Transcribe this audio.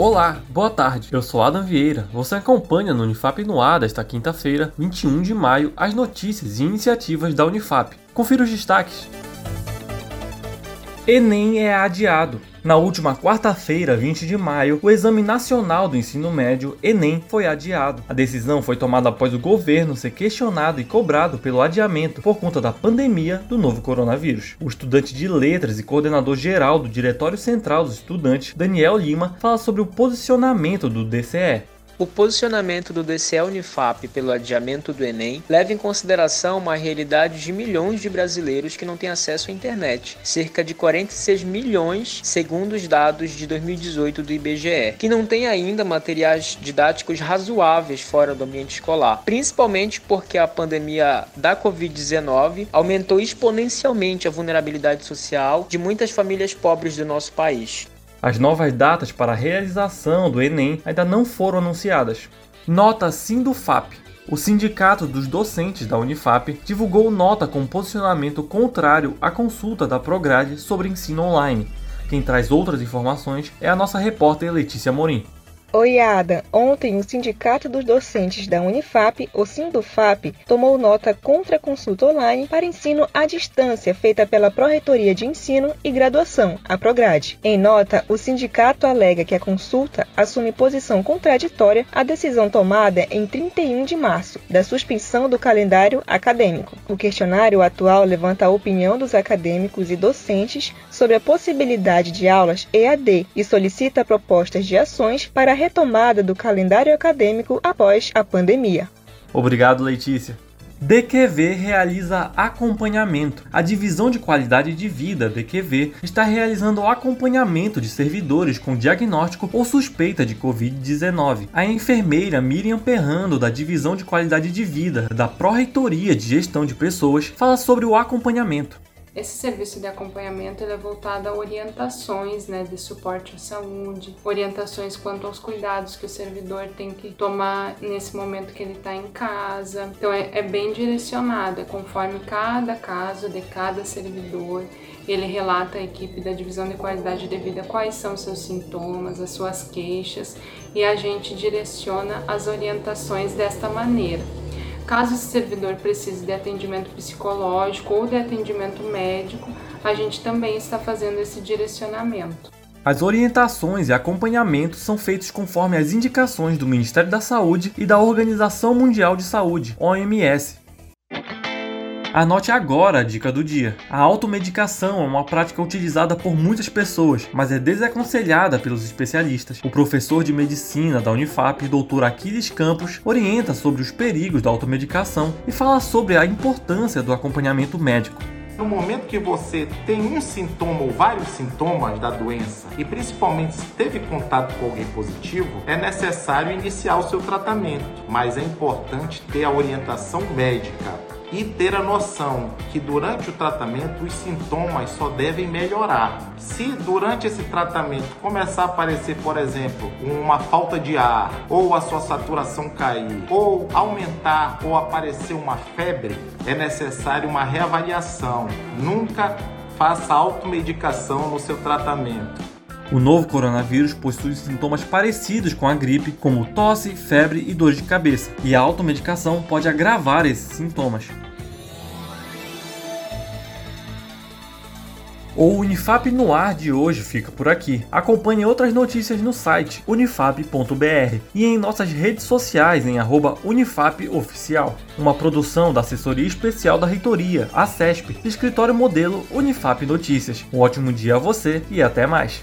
Olá, boa tarde. Eu sou Adam Vieira. Você acompanha no Unifap no ar desta quinta-feira, 21 de maio, as notícias e iniciativas da Unifap. Confira os destaques. Enem é adiado. Na última quarta-feira, 20 de maio, o Exame Nacional do Ensino Médio, Enem, foi adiado. A decisão foi tomada após o governo ser questionado e cobrado pelo adiamento por conta da pandemia do novo coronavírus. O estudante de letras e coordenador geral do Diretório Central dos Estudantes, Daniel Lima, fala sobre o posicionamento do DCE. O posicionamento do DCE Unifap pelo adiamento do Enem leva em consideração uma realidade de milhões de brasileiros que não têm acesso à internet, cerca de 46 milhões, segundo os dados de 2018 do IBGE, que não têm ainda materiais didáticos razoáveis fora do ambiente escolar, principalmente porque a pandemia da Covid-19 aumentou exponencialmente a vulnerabilidade social de muitas famílias pobres do nosso país. As novas datas para a realização do Enem ainda não foram anunciadas. Nota Sindufap. O Sindicato dos Docentes da Unifap divulgou nota com posicionamento contrário à consulta da Prograde sobre ensino online. Quem traz outras informações é a nossa repórter Letícia Morim. Oi, Ada. Ontem, o Sindicato dos Docentes da Unifap, o Sindufap, tomou nota contra a consulta online para ensino à distância feita pela Pró-Reitoria de Ensino e Graduação, a Prograde. Em nota, o sindicato alega que a consulta assume posição contraditória à decisão tomada em 31 de março da suspensão do calendário acadêmico. O questionário atual levanta a opinião dos acadêmicos e docentes sobre a possibilidade de aulas EAD e solicita propostas de ações para retomada do calendário acadêmico após a pandemia. Obrigado, Letícia. DQV realiza acompanhamento. A Divisão de Qualidade de Vida, DQV, está realizando o acompanhamento de servidores com diagnóstico ou suspeita de Covid-19. A enfermeira Miriam Perrando, da Divisão de Qualidade de Vida da Pró-Reitoria de Gestão de Pessoas, fala sobre o acompanhamento. Esse serviço de acompanhamento é voltado a orientações né, de suporte à saúde, orientações quanto aos cuidados que o servidor tem que tomar nesse momento que ele está em casa. Então é, é bem direcionado, é conforme cada caso de cada servidor. Ele relata à equipe da divisão de qualidade de vida quais são os seus sintomas, as suas queixas e a gente direciona as orientações desta maneira. Caso esse servidor precise de atendimento psicológico ou de atendimento médico, a gente também está fazendo esse direcionamento. As orientações e acompanhamento são feitos conforme as indicações do Ministério da Saúde e da Organização Mundial de Saúde, OMS, Anote agora a dica do dia. A automedicação é uma prática utilizada por muitas pessoas, mas é desaconselhada pelos especialistas. O professor de medicina da Unifap, Dr. Aquiles Campos, orienta sobre os perigos da automedicação e fala sobre a importância do acompanhamento médico. No momento que você tem um sintoma ou vários sintomas da doença e principalmente se teve contato com alguém positivo, é necessário iniciar o seu tratamento, mas é importante ter a orientação médica e ter a noção que durante o tratamento os sintomas só devem melhorar. Se durante esse tratamento começar a aparecer, por exemplo, uma falta de ar, ou a sua saturação cair, ou aumentar ou aparecer uma febre, é necessário uma reavaliação. Nunca faça automedicação no seu tratamento. O novo coronavírus possui sintomas parecidos com a gripe, como tosse, febre e dor de cabeça, e a automedicação pode agravar esses sintomas. O Unifap no ar de hoje fica por aqui. Acompanhe outras notícias no site unifap.br e em nossas redes sociais em @unifapoficial. Uma produção da assessoria especial da reitoria, a CESP, escritório modelo Unifap Notícias. Um ótimo dia a você e até mais.